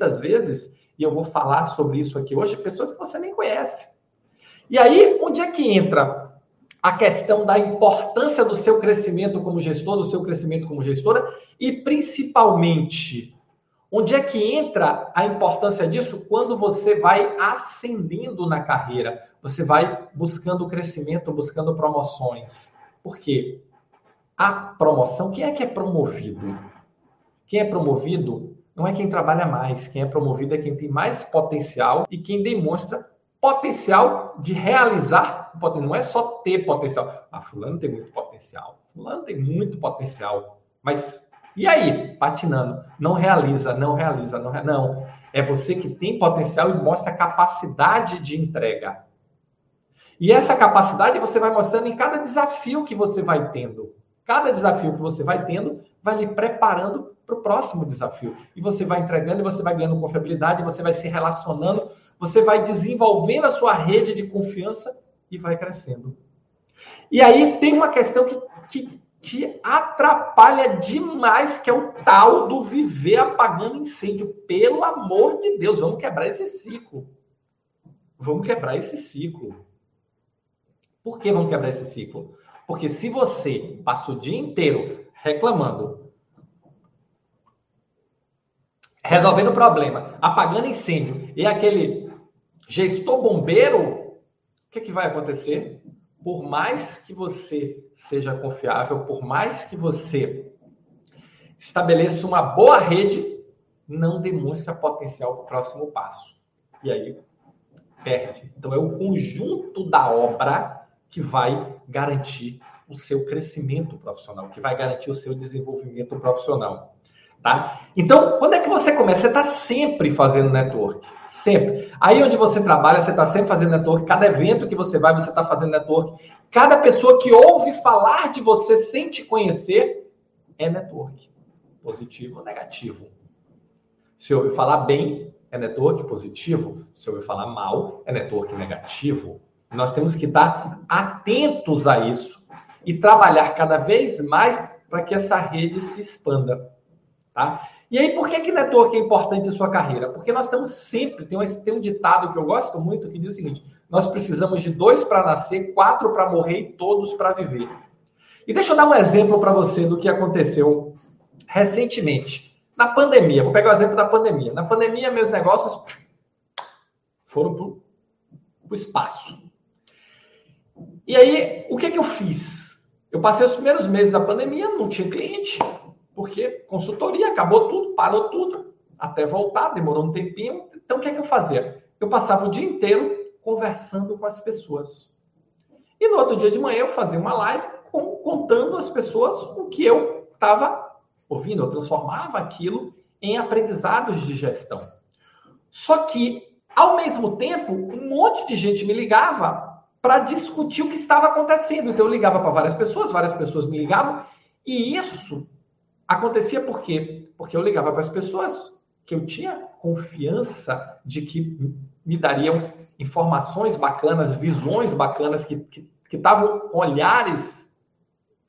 muitas vezes, e eu vou falar sobre isso aqui hoje, pessoas que você nem conhece. E aí, onde é que entra a questão da importância do seu crescimento como gestor, do seu crescimento como gestora, e principalmente, onde é que entra a importância disso quando você vai ascendendo na carreira, você vai buscando crescimento, buscando promoções. Por quê? A promoção, quem é que é promovido? Quem é promovido não é quem trabalha mais, quem é promovido é quem tem mais potencial e quem demonstra potencial de realizar, não é só ter potencial. Ah, fulano tem muito potencial, fulano tem muito potencial, mas e aí, patinando, não realiza, não realiza, não, não. É você que tem potencial e mostra capacidade de entrega. E essa capacidade você vai mostrando em cada desafio que você vai tendo. Cada desafio que você vai tendo vai lhe preparando para o próximo desafio. E você vai entregando, e você vai ganhando confiabilidade, você vai se relacionando, você vai desenvolvendo a sua rede de confiança e vai crescendo. E aí tem uma questão que, que te atrapalha demais, que é o tal do viver apagando incêndio. Pelo amor de Deus, vamos quebrar esse ciclo. Vamos quebrar esse ciclo. Por que vamos quebrar esse ciclo? Porque se você passa o dia inteiro reclamando, resolvendo o problema, apagando incêndio, e aquele gestor bombeiro, o que, que vai acontecer? Por mais que você seja confiável, por mais que você estabeleça uma boa rede, não demonstra potencial para o próximo passo. E aí perde. Então é o conjunto da obra que vai garantir o seu crescimento profissional, que vai garantir o seu desenvolvimento profissional. Tá? Então, quando é Você está sempre fazendo network. Sempre. Aí onde você trabalha, você está sempre fazendo network. Cada evento que você vai, você está fazendo network. Cada pessoa que ouve falar de você sem te conhecer é network. Positivo ou negativo. Se ouve falar bem, é network positivo. Se ouve falar mal, é network negativo. Nós temos que estar atentos a isso e trabalhar cada vez mais para que essa rede se expanda. Tá? E aí, por que, que network é importante em sua carreira? Porque nós estamos sempre, tem um, tem um ditado que eu gosto muito que diz o seguinte: nós precisamos de dois para nascer, quatro para morrer e todos para viver. E deixa eu dar um exemplo para você do que aconteceu recentemente. Na pandemia, vou pegar o exemplo da pandemia. Na pandemia, meus negócios foram para o espaço. E aí, o que, que eu fiz? Eu passei os primeiros meses da pandemia, não tinha cliente, porque consultoria, acabou tudo, parou tudo, até voltar, demorou um tempinho. Então, o que, que eu fazia? Eu passava o dia inteiro conversando com as pessoas. E no outro dia de manhã eu fazia uma live com, contando às pessoas o que eu estava ouvindo. Eu transformava aquilo em aprendizados de gestão. Só que, ao mesmo tempo, um monte de gente me ligava para discutir o que estava acontecendo. Então eu ligava para várias pessoas, várias pessoas me ligavam, e isso acontecia por quê? Porque eu ligava para as pessoas que eu tinha confiança de que me dariam informações bacanas, visões bacanas, que estavam com olhares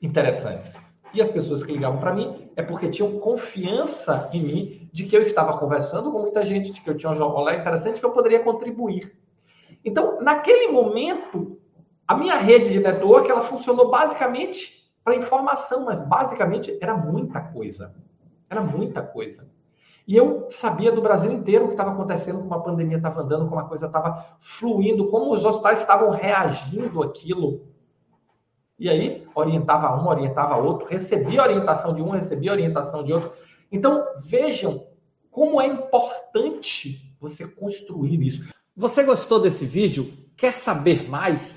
interessantes. E as pessoas que ligavam para mim é porque tinham confiança em mim de que eu estava conversando com muita gente, de que eu tinha um olhar interessante, que eu poderia contribuir. Então, naquele momento, a minha rede de network ela funcionou basicamente para informação, mas basicamente era muita coisa. Era muita coisa. E eu sabia do Brasil inteiro o que estava acontecendo, como a pandemia estava andando, como a coisa estava fluindo, como os hospitais estavam reagindo àquilo. E aí, orientava um, orientava outro, recebia orientação de um, recebia orientação de outro. Então, vejam como é importante você construir isso. Você gostou desse vídeo? Quer saber mais?